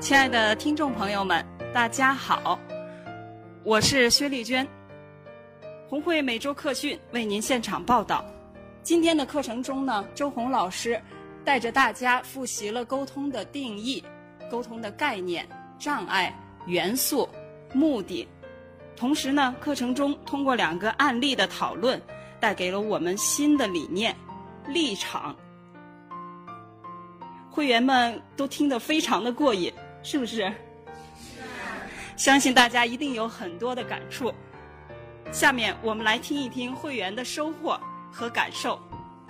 亲爱的听众朋友们，大家好，我是薛丽娟。红会每周课训为您现场报道。今天的课程中呢，周红老师带着大家复习了沟通的定义、沟通的概念、障碍、元素、目的。同时呢，课程中通过两个案例的讨论，带给了我们新的理念、立场。会员们都听得非常的过瘾。是不是？是。相信大家一定有很多的感触。下面我们来听一听会员的收获和感受。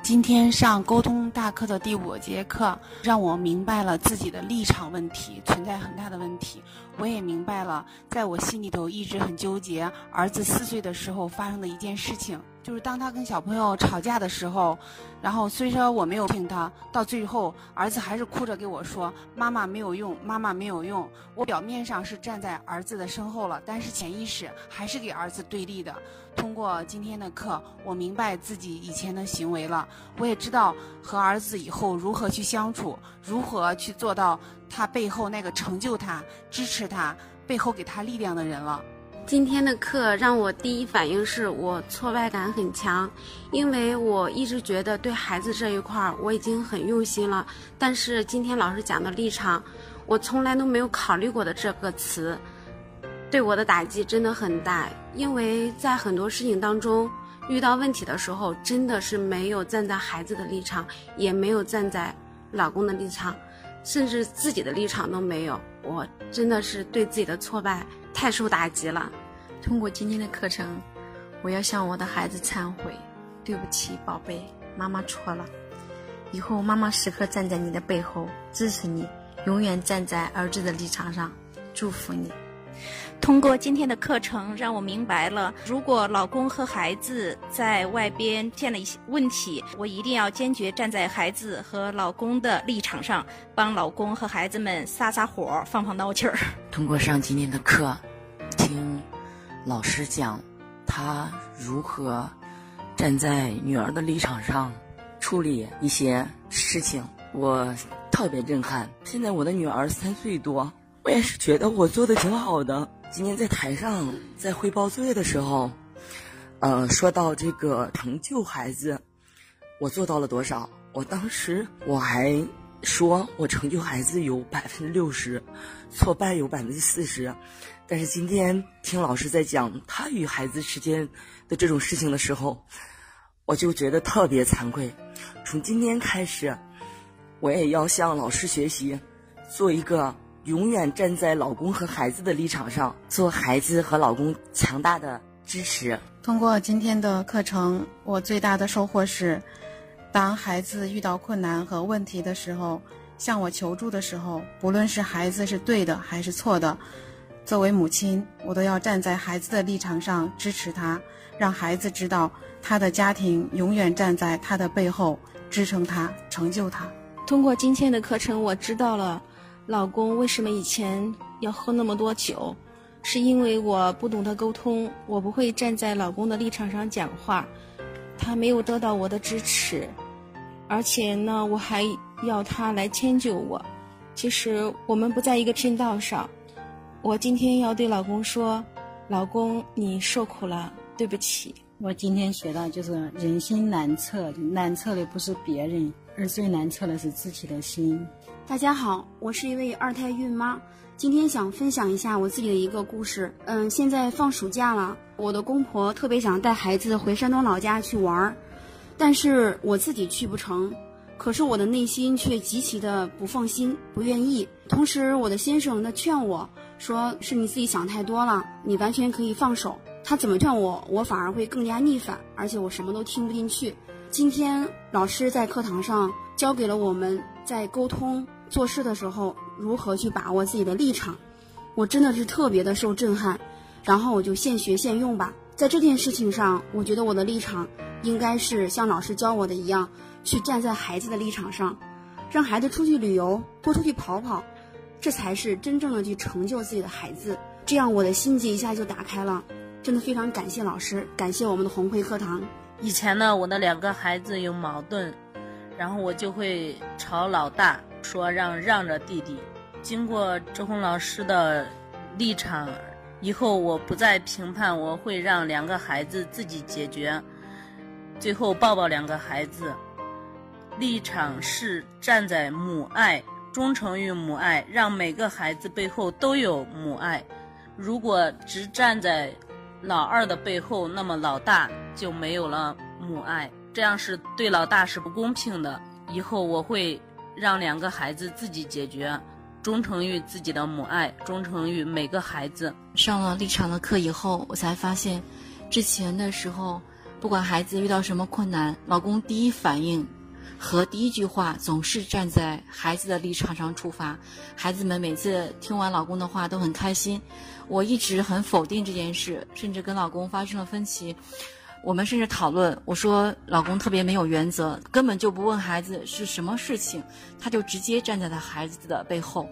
今天上沟通大课的第五节课，让我明白了自己的立场问题存在很大的问题。我也明白了，在我心里头一直很纠结，儿子四岁的时候发生的一件事情。就是当他跟小朋友吵架的时候，然后虽说我没有听他，到最后儿子还是哭着给我说：“妈妈没有用，妈妈没有用。”我表面上是站在儿子的身后了，但是潜意识还是给儿子对立的。通过今天的课，我明白自己以前的行为了，我也知道和儿子以后如何去相处，如何去做到他背后那个成就他、支持他、背后给他力量的人了。今天的课让我第一反应是我挫败感很强，因为我一直觉得对孩子这一块儿我已经很用心了，但是今天老师讲的立场，我从来都没有考虑过的这个词，对我的打击真的很大。因为在很多事情当中遇到问题的时候，真的是没有站在孩子的立场，也没有站在老公的立场，甚至自己的立场都没有。我真的是对自己的挫败太受打击了。通过今天的课程，我要向我的孩子忏悔，对不起，宝贝，妈妈错了。以后妈妈时刻站在你的背后支持你，永远站在儿子的立场上，祝福你。通过今天的课程，让我明白了，如果老公和孩子在外边见了一些问题，我一定要坚决站在孩子和老公的立场上，帮老公和孩子们撒撒火，放放闹气儿。通过上今天的课，听。老师讲，他如何站在女儿的立场上处理一些事情，我特别震撼。现在我的女儿三岁多，我也是觉得我做的挺好的。今天在台上在汇报作业的时候，呃，说到这个成就孩子，我做到了多少？我当时我还说我成就孩子有百分之六十，挫败有百分之四十。但是今天听老师在讲他与孩子之间的这种事情的时候，我就觉得特别惭愧。从今天开始，我也要向老师学习，做一个永远站在老公和孩子的立场上，做孩子和老公强大的支持。通过今天的课程，我最大的收获是，当孩子遇到困难和问题的时候，向我求助的时候，不论是孩子是对的还是错的。作为母亲，我都要站在孩子的立场上支持他，让孩子知道他的家庭永远站在他的背后，支撑他，成就他。通过今天的课程，我知道了老公为什么以前要喝那么多酒，是因为我不懂得沟通，我不会站在老公的立场上讲话，他没有得到我的支持，而且呢，我还要他来迁就我。其实我们不在一个频道上。我今天要对老公说：“老公，你受苦了，对不起。”我今天学到就是人心难测，难测的不是别人，而最难测的是自己的心。大家好，我是一位二胎孕妈，今天想分享一下我自己的一个故事。嗯，现在放暑假了，我的公婆特别想带孩子回山东老家去玩儿，但是我自己去不成。可是我的内心却极其的不放心，不愿意。同时，我的先生他劝我。说是你自己想太多了，你完全可以放手。他怎么劝我，我反而会更加逆反，而且我什么都听不进去。今天老师在课堂上教给了我们在沟通做事的时候如何去把握自己的立场，我真的是特别的受震撼。然后我就现学现用吧，在这件事情上，我觉得我的立场应该是像老师教我的一样，去站在孩子的立场上，让孩子出去旅游，多出去跑跑，这才是真正的去成就自己的孩子。这样我的心结一下就打开了，真的非常感谢老师，感谢我们的红会课堂。以前呢，我的两个孩子有矛盾，然后我就会朝老大说让让着弟弟。经过周红老师的立场。以后我不再评判，我会让两个孩子自己解决。最后抱抱两个孩子，立场是站在母爱，忠诚于母爱，让每个孩子背后都有母爱。如果只站在老二的背后，那么老大就没有了母爱，这样是对老大是不公平的。以后我会让两个孩子自己解决。忠诚于自己的母爱，忠诚于每个孩子。上了立场的课以后，我才发现，之前的时候，不管孩子遇到什么困难，老公第一反应和第一句话总是站在孩子的立场上出发。孩子们每次听完老公的话都很开心。我一直很否定这件事，甚至跟老公发生了分歧。我们甚至讨论，我说老公特别没有原则，根本就不问孩子是什么事情，他就直接站在他孩子的背后。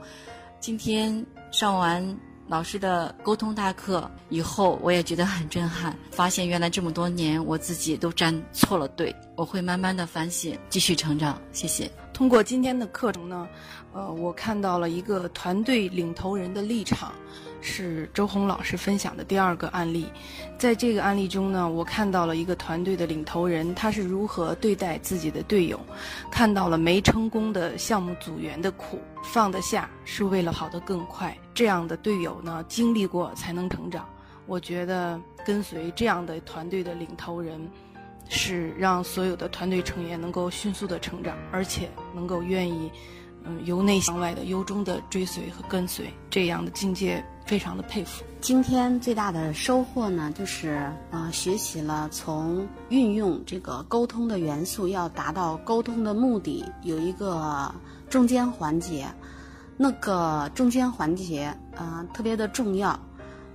今天上完老师的沟通大课以后，我也觉得很震撼，发现原来这么多年我自己都站错了队。我会慢慢的反省，继续成长。谢谢。通过今天的课程呢，呃，我看到了一个团队领头人的立场。是周红老师分享的第二个案例，在这个案例中呢，我看到了一个团队的领头人，他是如何对待自己的队友，看到了没成功的项目组员的苦，放得下是为了跑得更快。这样的队友呢，经历过才能成长。我觉得跟随这样的团队的领头人，是让所有的团队成员能够迅速的成长，而且能够愿意，嗯，由内向外的由衷的追随和跟随这样的境界。非常的佩服。今天最大的收获呢，就是啊，学习了从运用这个沟通的元素，要达到沟通的目的，有一个中间环节。那个中间环节啊，特别的重要。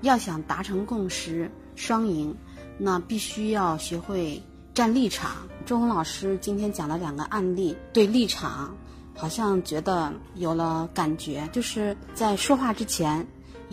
要想达成共识、双赢，那必须要学会站立场。周红老师今天讲了两个案例，对立场好像觉得有了感觉，就是在说话之前。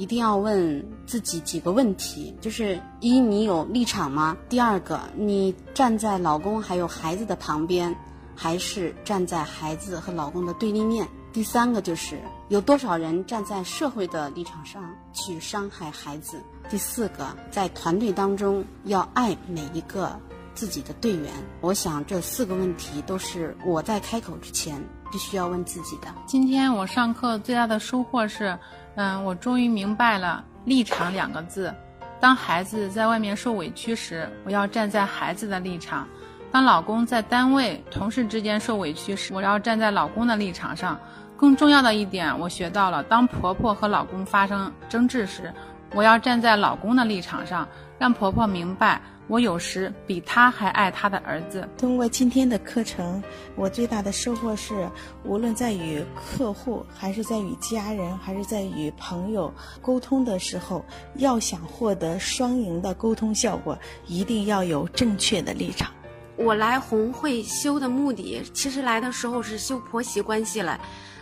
一定要问自己几个问题，就是一，你有立场吗？第二个，你站在老公还有孩子的旁边，还是站在孩子和老公的对立面？第三个就是有多少人站在社会的立场上去伤害孩子？第四个，在团队当中要爱每一个自己的队员。我想这四个问题都是我在开口之前必须要问自己的。今天我上课最大的收获是。嗯，我终于明白了“立场”两个字。当孩子在外面受委屈时，我要站在孩子的立场；当老公在单位同事之间受委屈时，我要站在老公的立场上。更重要的一点，我学到了：当婆婆和老公发生争执时，我要站在老公的立场上，让婆婆明白。我有时比他还爱他的儿子。通过今天的课程，我最大的收获是，无论在与客户，还是在与家人，还是在与朋友沟通的时候，要想获得双赢的沟通效果，一定要有正确的立场。我来红会修的目的，其实来的时候是修婆媳关系了。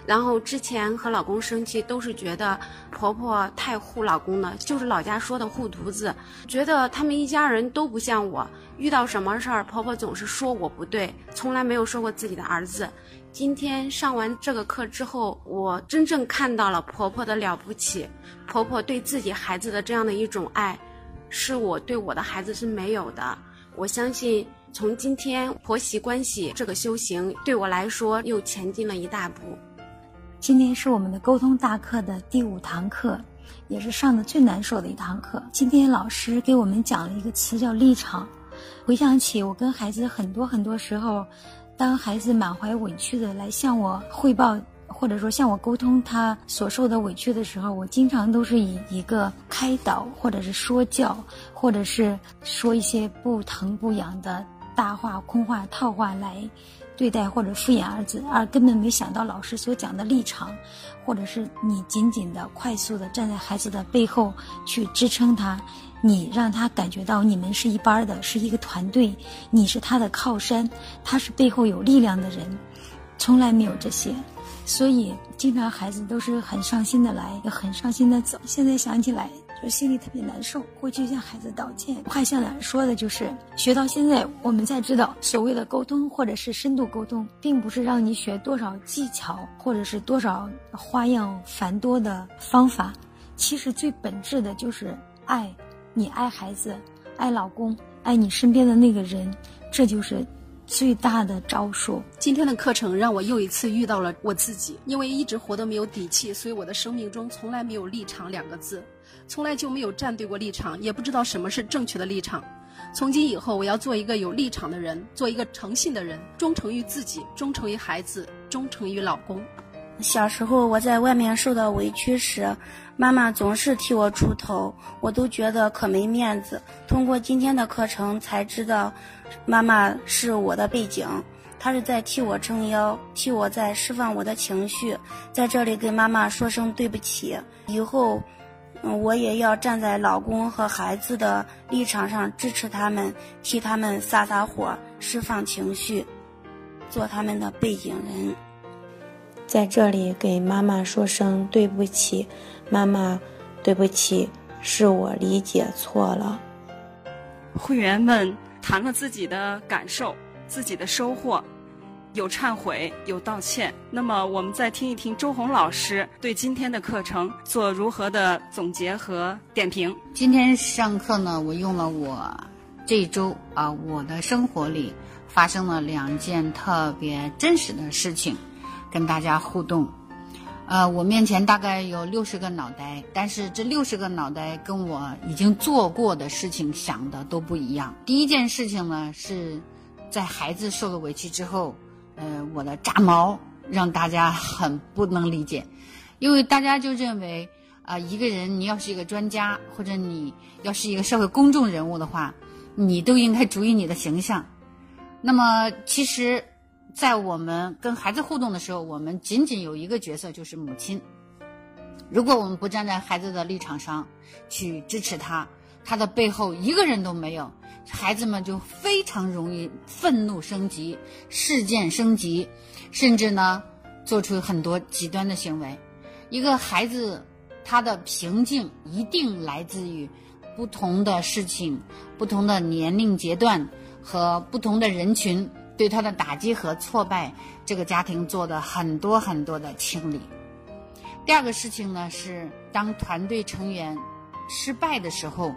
然后之前和老公生气，都是觉得婆婆太护老公了，就是老家说的护犊子，觉得他们一家人都不像我，遇到什么事儿，婆婆总是说我不对，从来没有说过自己的儿子。今天上完这个课之后，我真正看到了婆婆的了不起，婆婆对自己孩子的这样的一种爱，是我对我的孩子是没有的。我相信，从今天婆媳关系这个修行，对我来说又前进了一大步。今天是我们的沟通大课的第五堂课，也是上的最难受的一堂课。今天老师给我们讲了一个词叫立场。回想起我跟孩子很多很多时候，当孩子满怀委屈的来向我汇报，或者说向我沟通他所受的委屈的时候，我经常都是以一个开导，或者是说教，或者是说一些不疼不痒的。大话、空话、套话来对待或者敷衍儿子，而根本没想到老师所讲的立场，或者是你紧紧的、快速的站在孩子的背后去支撑他，你让他感觉到你们是一班的，是一个团队，你是他的靠山，他是背后有力量的人，从来没有这些。所以，经常孩子都是很伤心的来，很伤心的走。现在想起来，就心里特别难受。过去向孩子道歉，快向俩人说的就是，学到现在，我们才知道，所谓的沟通或者是深度沟通，并不是让你学多少技巧，或者是多少花样繁多的方法。其实最本质的就是爱，你爱孩子，爱老公，爱你身边的那个人，这就是。最大的招数。今天的课程让我又一次遇到了我自己，因为一直活得没有底气，所以我的生命中从来没有立场两个字，从来就没有站对过立场，也不知道什么是正确的立场。从今以后，我要做一个有立场的人，做一个诚信的人，忠诚于自己，忠诚于孩子，忠诚于老公。小时候我在外面受到委屈时，妈妈总是替我出头，我都觉得可没面子。通过今天的课程才知道，妈妈是我的背景，她是在替我撑腰，替我在释放我的情绪。在这里跟妈妈说声对不起，以后，嗯，我也要站在老公和孩子的立场上支持他们，替他们撒撒火，释放情绪，做他们的背景人。在这里给妈妈说声对不起，妈妈，对不起，是我理解错了。会员们谈了自己的感受、自己的收获，有忏悔，有道歉。那么，我们再听一听周红老师对今天的课程做如何的总结和点评。今天上课呢，我用了我这一周啊，我的生活里发生了两件特别真实的事情。跟大家互动，呃，我面前大概有六十个脑袋，但是这六十个脑袋跟我已经做过的事情想的都不一样。第一件事情呢，是在孩子受了委屈之后，呃，我的炸毛让大家很不能理解，因为大家就认为啊，一个人你要是一个专家，或者你要是一个社会公众人物的话，你都应该注意你的形象。那么其实。在我们跟孩子互动的时候，我们仅仅有一个角色，就是母亲。如果我们不站在孩子的立场上去支持他，他的背后一个人都没有，孩子们就非常容易愤怒升级、事件升级，甚至呢做出很多极端的行为。一个孩子他的平静一定来自于不同的事情、不同的年龄阶段和不同的人群。对他的打击和挫败，这个家庭做的很多很多的清理。第二个事情呢是，当团队成员失败的时候，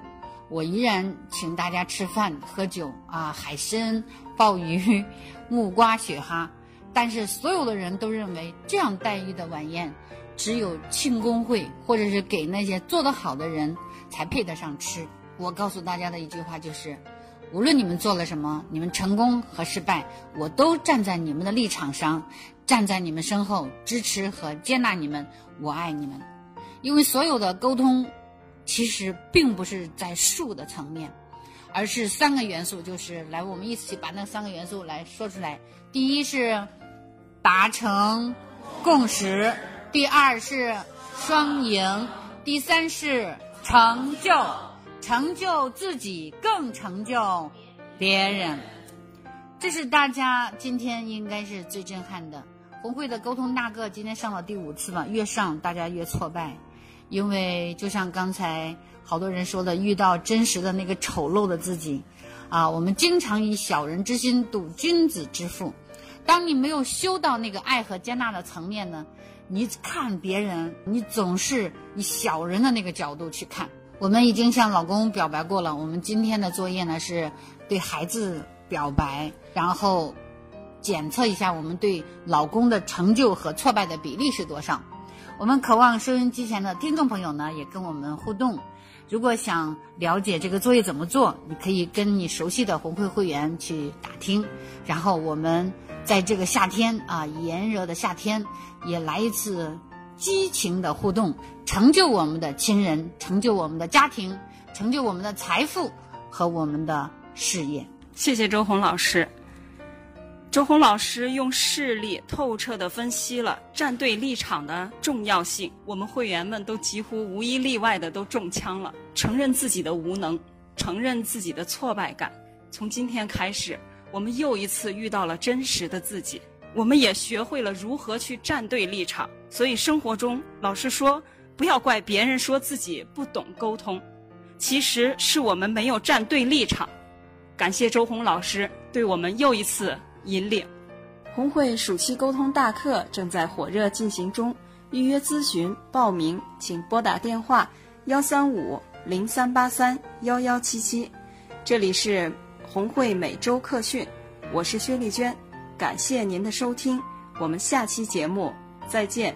我依然请大家吃饭喝酒啊，海参、鲍鱼、木瓜、雪蛤。但是所有的人都认为这样待遇的晚宴，只有庆功会或者是给那些做得好的人才配得上吃。我告诉大家的一句话就是。无论你们做了什么，你们成功和失败，我都站在你们的立场上，站在你们身后，支持和接纳你们。我爱你们，因为所有的沟通，其实并不是在术的层面，而是三个元素，就是来，我们一起把那三个元素来说出来。第一是达成共识，第二是双赢，第三是成就。成就自己，更成就别人，这是大家今天应该是最震撼的。红会的沟通大课今天上了第五次了，越上大家越挫败，因为就像刚才好多人说的，遇到真实的那个丑陋的自己，啊，我们经常以小人之心度君子之腹。当你没有修到那个爱和接纳的层面呢，你看别人，你总是以小人的那个角度去看。我们已经向老公表白过了。我们今天的作业呢，是对孩子表白，然后检测一下我们对老公的成就和挫败的比例是多少。我们渴望收音机前的听众朋友呢，也跟我们互动。如果想了解这个作业怎么做，你可以跟你熟悉的红会会员去打听。然后我们在这个夏天啊，炎热的夏天，也来一次。激情的互动，成就我们的亲人，成就我们的家庭，成就我们的财富和我们的事业。谢谢周红老师。周红老师用事例透彻地分析了站队立场的重要性，我们会员们都几乎无一例外的都中枪了，承认自己的无能，承认自己的挫败感。从今天开始，我们又一次遇到了真实的自己，我们也学会了如何去站队立场。所以生活中，老师说不要怪别人说自己不懂沟通，其实是我们没有站对立场。感谢周红老师对我们又一次。引领红会暑期沟通大课正在火热进行中，预约咨询报名，请拨打电话幺三五零三八三幺幺七七。这里是红会每周课训，我是薛丽娟，感谢您的收听，我们下期节目再见。